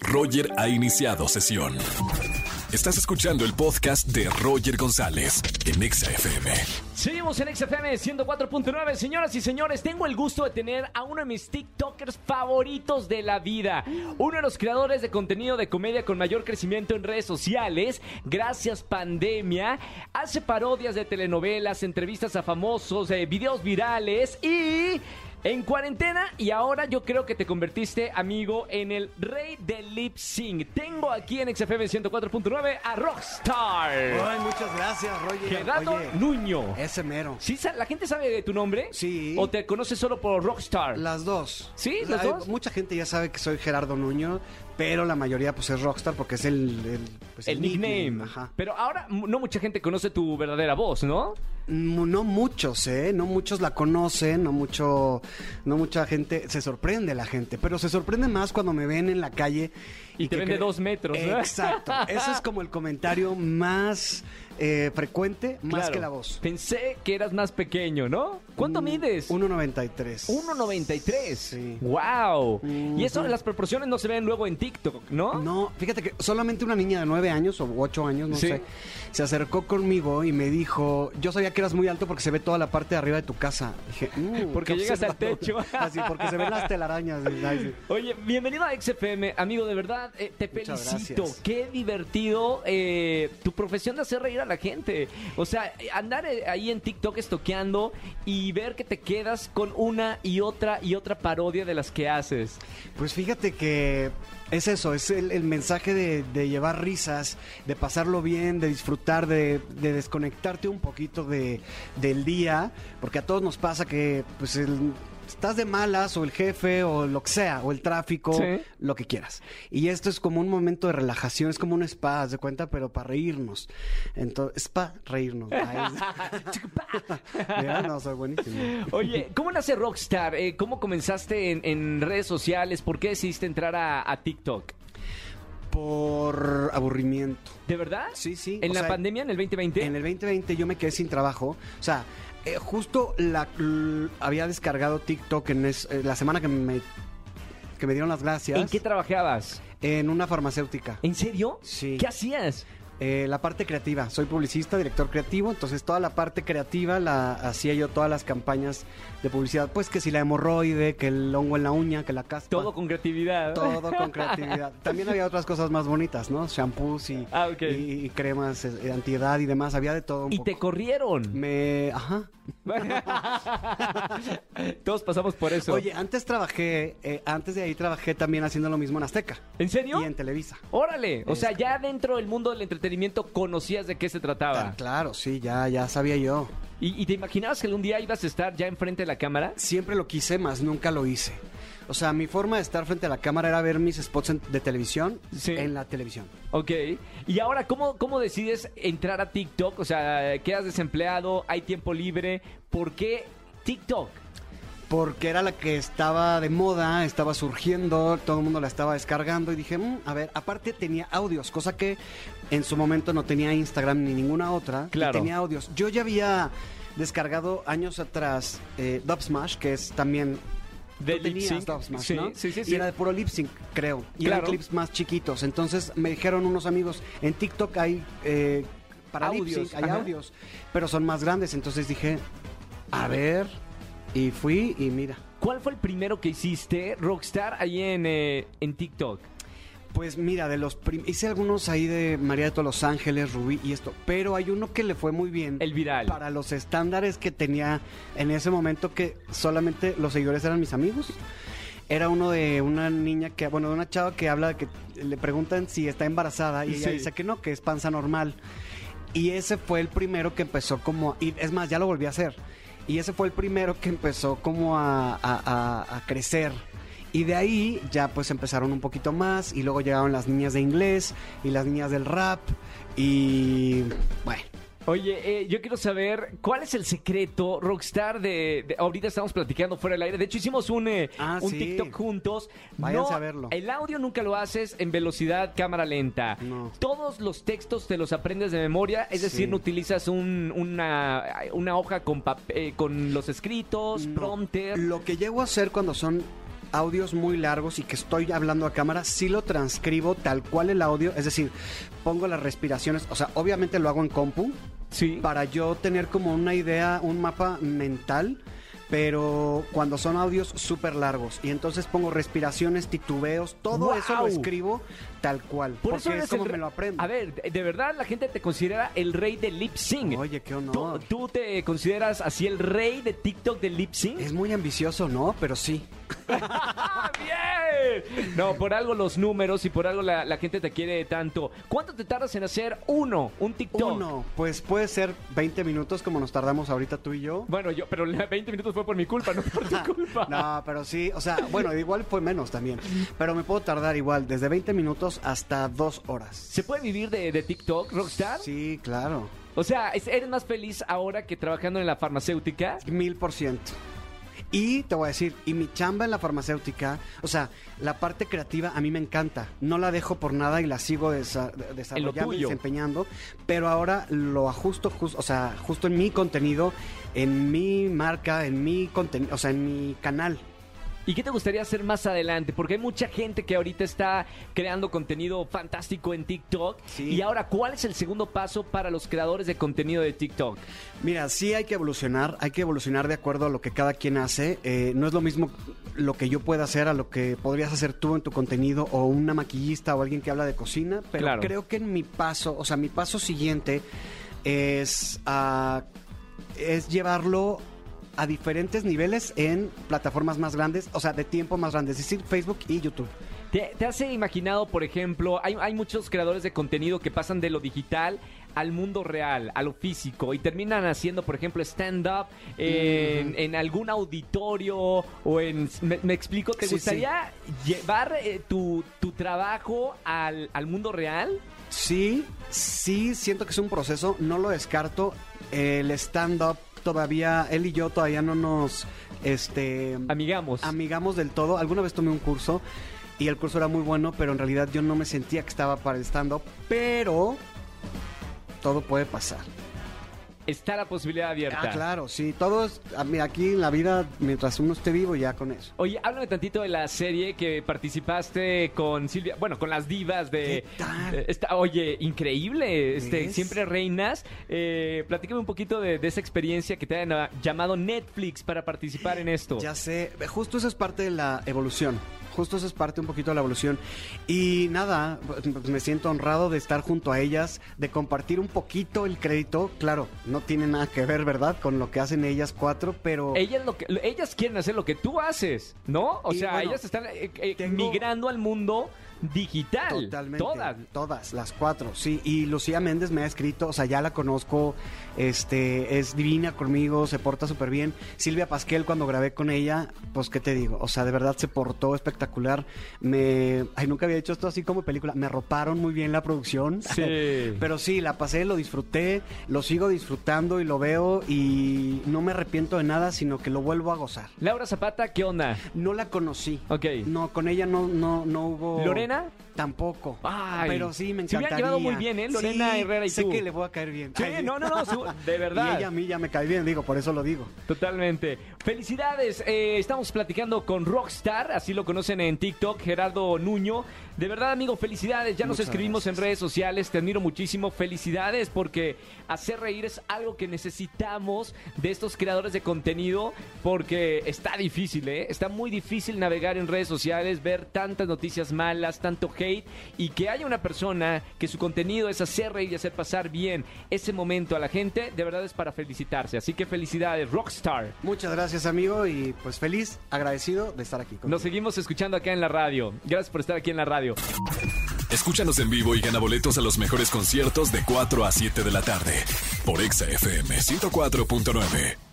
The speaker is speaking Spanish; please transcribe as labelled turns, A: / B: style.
A: Roger ha iniciado sesión. Estás escuchando el podcast de Roger González en Exa FM.
B: Seguimos en XFM 104.9. Señoras y señores, tengo el gusto de tener a uno de mis TikTokers favoritos de la vida. Uno de los creadores de contenido de comedia con mayor crecimiento en redes sociales. Gracias, pandemia. Hace parodias de telenovelas, entrevistas a famosos, eh, videos virales y. En cuarentena y ahora yo creo que te convertiste, amigo, en el rey del lip sync. Tengo aquí en XFM 104.9 a Rockstar.
C: Ay, muchas gracias, Roger.
B: Gerardo
C: Oye,
B: Nuño.
C: Ese mero.
B: ¿Sí, sa- ¿La gente sabe de tu nombre?
C: Sí.
B: ¿O te conoce solo por Rockstar?
C: Las dos.
B: ¿Sí? ¿Las
C: Hay-
B: dos?
C: Mucha gente ya sabe que soy Gerardo Nuño, pero la mayoría pues es Rockstar porque es el, el, pues,
B: el nickname.
C: Ajá.
B: Pero ahora no mucha gente conoce tu verdadera voz, ¿no?
C: Mm, No muchos, ¿eh? No muchos la conocen, no mucho, no mucha gente, se sorprende la gente, pero se sorprende más cuando me ven en la calle.
B: Y te ven de dos metros, ¿no?
C: Exacto. Ese es como el comentario más eh, frecuente, más
B: Claro.
C: que la voz.
B: Pensé que eras más pequeño, ¿no? ¿Cuánto
C: Mm,
B: mides?
C: 1.93.
B: 1.93.
C: Sí.
B: ¡Wow! Y eso, las proporciones no se ven luego en TikTok, ¿no?
C: No, fíjate que solamente una niña de nueve años o ocho años, no
B: Sí.
C: sé, se acercó conmigo y me dijo, yo sabía que eras muy alto porque se ve toda la parte de arriba de tu casa. Dije, "Mm,
B: Porque llegas al
C: observador".
B: techo.
C: Así, porque se ven las telarañas.
B: Oye, bienvenido a XFM, amigo, de verdad, eh, te
C: Muchas
B: felicito.
C: gracias.
B: Qué divertido eh, tu profesión de hacer reír a la gente. O sea, andar eh, ahí en TikTok estoqueando y ver que te quedas con una y otra y otra parodia de las que haces.
C: Pues fíjate que es eso, es el, mensaje de, llevar risas, de pasarlo bien, de disfrutar, de, de desconectarte un poquito de, del día, porque a todos nos pasa que pues el- estás de malas o el jefe o lo que sea, o el tráfico,
B: Sí.
C: lo que quieras. Y esto es como un momento de relajación, es como un spa, haz de cuenta, pero para reírnos. Entonces, spa, reírnos. Mira, no, soy buenísimo.
B: Oye, ¿cómo nace Rockstar? Eh, ¿Cómo comenzaste en, en redes sociales? ¿Por qué decidiste entrar a, a TikTok?
C: Por aburrimiento.
B: ¿De verdad?
C: Sí, sí.
B: ¿En
C: o
B: la
C: sea,
B: pandemia, en el 2020?
C: En el 2020 yo me quedé sin trabajo. O sea, eh, justo la, l- había descargado TikTok en es- eh, la semana que me, que me dieron las gracias.
B: ¿En qué trabajabas?
C: En una farmacéutica.
B: ¿En serio?
C: Sí.
B: ¿Qué hacías?
C: Eh, la parte creativa. Soy publicista, director creativo. Entonces toda la parte creativa la hacía yo todas las campañas de publicidad. Pues que si la hemorroide, que el hongo en la uña, que la caspa.
B: Todo con creatividad.
C: Todo con creatividad. También había otras cosas más bonitas, ¿no? Shampoos y,
B: Ah, ok.
C: y, y cremas eh, antiedad y demás. Había de todo un
B: Y
C: poco.
B: te corrieron.
C: Me... Ajá.
B: Todos pasamos por eso.
C: Oye, antes trabajé, eh, antes de ahí trabajé también haciendo lo mismo en Azteca
B: ¿en serio?
C: y en Televisa.
B: Órale. O sea,
C: Este.
B: ya dentro del mundo del entretenimiento conocías de qué se trataba.
C: Ah, claro, sí, ya, ya sabía yo.
B: ¿Y, y te imaginabas que algún día ibas a estar ya enfrente de la cámara?
C: Siempre lo quise, más nunca lo hice. O sea, mi forma de estar frente a la cámara era ver mis spots en- de televisión
B: Sí.
C: en la televisión.
B: Ok. Y ahora, ¿cómo, ¿cómo decides entrar a TikTok? O sea, quedas desempleado, hay tiempo libre. ¿Por qué TikTok?
C: Porque era la que estaba de moda, estaba surgiendo, todo el mundo la estaba descargando y dije, "Mm, a ver, aparte tenía audios, cosa que en su momento no tenía Instagram ni ninguna otra. y
B: Claro.
C: tenía audios. Yo ya había descargado años atrás eh, Dub Smash, que es también
B: De lip sync.
C: Dub Smash,
B: Sí,
C: ¿no?
B: sí, sí,
C: Y
B: sí.
C: era de puro lip sync, creo. Y
B: Claro.
C: eran clips más chiquitos. Entonces me dijeron unos amigos, en TikTok hay eh, para lip
B: Audios,
C: sync, hay
B: ajá.
C: audios, pero son más grandes. Entonces dije, a ver, y fui y mira.
B: ¿Cuál fue el primero que hiciste, Rockstar, ahí en, eh, en TikTok?
C: Pues mira, de los prim- hice algunos ahí de María de todos los Ángeles, Rubí y esto, pero hay uno que le fue muy bien.
B: El viral.
C: Para los estándares que tenía en ese momento que solamente los seguidores eran mis amigos. Era uno de una niña que, bueno, de una chava que habla de que le preguntan si está embarazada y ella
B: Sí.
C: dice que no, que es panza normal. Y ese fue el primero que empezó como, y es más, ya lo volví a hacer. Y ese fue el primero que empezó como a, a- crecer. Y de ahí ya pues empezaron un poquito más y luego llegaron las niñas de inglés y las niñas del rap y bueno.
B: Oye, eh, yo quiero saber cuál es el secreto, Rockstar, de, de- Ahorita estamos platicando fuera del aire. De hecho, hicimos un, eh,
C: Ah,
B: un
C: sí.
B: TikTok juntos.
C: Váyanse
B: No,
C: a verlo.
B: El audio nunca lo haces en velocidad cámara lenta.
C: No.
B: Todos los textos te los aprendes de memoria, es decir,
C: Sí.
B: no utilizas un- una, una hoja con, pap- eh, con los escritos,
C: No.
B: prompter.
C: Lo que llego a hacer cuando son audios muy largos y que estoy hablando a cámara, sí lo transcribo tal cual el audio, es decir, pongo las respiraciones, o sea, obviamente lo hago en compu
B: Sí.
C: para yo tener como una idea, un mapa mental, pero cuando son audios súper largos y entonces pongo respiraciones, titubeos, todo eso lo escribo tal cual,
B: Por
C: porque
B: eso
C: es como
B: el
C: me lo aprendo.
B: A ver, de verdad la gente te considera el rey del lip sync.
C: Oye, qué
B: ¿Tú,
C: honor.
B: tú te consideras así el rey de TikTok del lip sync?
C: Es muy ambicioso, ¿no? Pero sí.
B: ¡Ah, bien! No, por algo los números y por algo la, la gente te quiere tanto. ¿Cuánto te tardas en hacer uno, un TikTok?
C: Uno, pues puede ser 20 minutos como nos tardamos ahorita tú y yo.
B: Bueno, yo, pero la 20 minutos fue por mi culpa, no por tu culpa.
C: No, pero sí, o sea, bueno, igual fue menos también. Pero me puedo tardar igual, desde 20 minutos hasta dos horas.
B: ¿Se puede vivir de, de TikTok, Rockstar?
C: Sí, claro.
B: O sea, ¿es- ¿eres más feliz ahora que trabajando en la farmacéutica?
C: Mil por ciento. Y te voy a decir, y mi chamba en la farmacéutica, o sea, la parte creativa a mí me encanta. No la dejo por nada y la sigo desa- desarrollando y desempeñando. Pero ahora lo ajusto, jus- o sea, justo en mi contenido, en mi marca, en mi contenido, o sea, en mi canal.
B: ¿Y qué te gustaría hacer más adelante? Porque hay mucha gente que ahorita está creando contenido fantástico en TikTok.
C: Sí.
B: Y ahora, ¿cuál es el segundo paso para los creadores de contenido de TikTok?
C: Mira, sí hay que evolucionar, hay que evolucionar de acuerdo a lo que cada quien hace. Eh, no es lo mismo lo que yo pueda hacer a lo que podrías hacer tú en tu contenido o una maquillista o alguien que habla de cocina, pero
B: Claro.
C: creo que en mi paso, o sea, mi paso siguiente es, ah, es llevarlo a diferentes niveles en plataformas más grandes, o sea, de tiempo más grandes, es decir, Facebook y YouTube.
B: ¿Te, te has imaginado, por ejemplo, hay, hay muchos creadores de contenido que pasan de lo digital al mundo real, a lo físico, y terminan haciendo, por ejemplo, stand-up en, en algún auditorio o en... ¿Me, me explico? ¿Te
C: Sí,
B: gustaría llevar eh, tu, tu trabajo al, al mundo real?
C: Sí, sí, siento que es un proceso, no lo descarto. El stand-up todavía, él y yo todavía no nos este,
B: Amigamos.
C: amigamos del todo. Alguna vez tomé un curso y el curso era muy bueno, pero en realidad yo no me sentía que estaba para el stand-up, pero todo puede pasar.
B: Está la posibilidad abierta.
C: Ah, claro, sí, todo es a mí, aquí en la vida, mientras uno esté vivo, ya con eso.
B: Oye, háblame tantito de la serie que participaste con Silvia, bueno, con las divas de...
C: ¿Qué tal?
B: esta- oye, increíble, este, siempre reinas. Eh, platícame un poquito de, de esa experiencia que te ah, llamado Netflix para participar en esto.
C: Ya sé, justo eso es parte de la evolución. Justo eso es parte un poquito de la evolución. Y nada, me siento honrado de estar junto a ellas, de compartir un poquito el crédito. Claro, no tiene nada que ver, ¿verdad? Con lo que hacen ellas cuatro, pero...
B: Ellas, lo que, ellas quieren hacer lo que tú haces, ¿no? O
C: Y
B: sea,
C: bueno,
B: ellas están eh, eh,
C: tengo-
B: migrando al mundo digital.
C: Totalmente.
B: Todas.
C: Todas, las cuatro, sí. Y Lucía Méndez me ha escrito, o sea, ya la conozco, este, es divina conmigo, se porta súper bien. Silvia Pasquel, cuando grabé con ella, pues, ¿qué te digo? O sea, de verdad se portó espectacular. Me, ay, nunca había hecho esto así como película. Me arroparon muy bien la producción.
B: Sí.
C: Pero sí, la pasé, lo disfruté, lo sigo disfrutando y lo veo y no me arrepiento de nada, sino que lo vuelvo a gozar.
B: Laura Zapata, ¿qué onda?
C: No la conocí.
B: Ok.
C: No, con ella no, no, no hubo.
B: ¿Lorena?
C: Tampoco.
B: Ay.
C: pero sí, me
B: Se
C: encantaría.
B: hubieran llevado muy bien, ¿eh? Lorena
C: Sí,
B: Herrera y
C: sé
B: tú.
C: que le voy a caer bien.
B: Sí,
C: Ay,
B: no, no, no, su- de verdad.
C: Y ella a mí ya me cae bien, digo, por eso lo digo.
B: Totalmente. Felicidades. eh, estamos platicando con Rockstar, así lo conocen en TikTok, Gerardo Nuño. De verdad, amigo, felicidades. Ya nos escribimos
C: gracias.
B: en redes sociales. Te admiro muchísimo. Felicidades porque hacer reír es algo que necesitamos de estos creadores de contenido porque está difícil, ¿eh? Está muy difícil navegar en redes sociales, ver tantas noticias malas, tanto hate y que haya una persona que su contenido es hacer reír y hacer pasar bien ese momento a la gente, de verdad es para felicitarse. Así que felicidades, Rockstar.
C: Muchas gracias, amigo, y pues feliz, agradecido de estar aquí. contigo.
B: Nos seguimos escuchando acá en la radio. Gracias por estar aquí en la radio.
A: Escúchanos en vivo y gana boletos a los mejores conciertos de 4 a 7 de la tarde por Exa FM 104.9.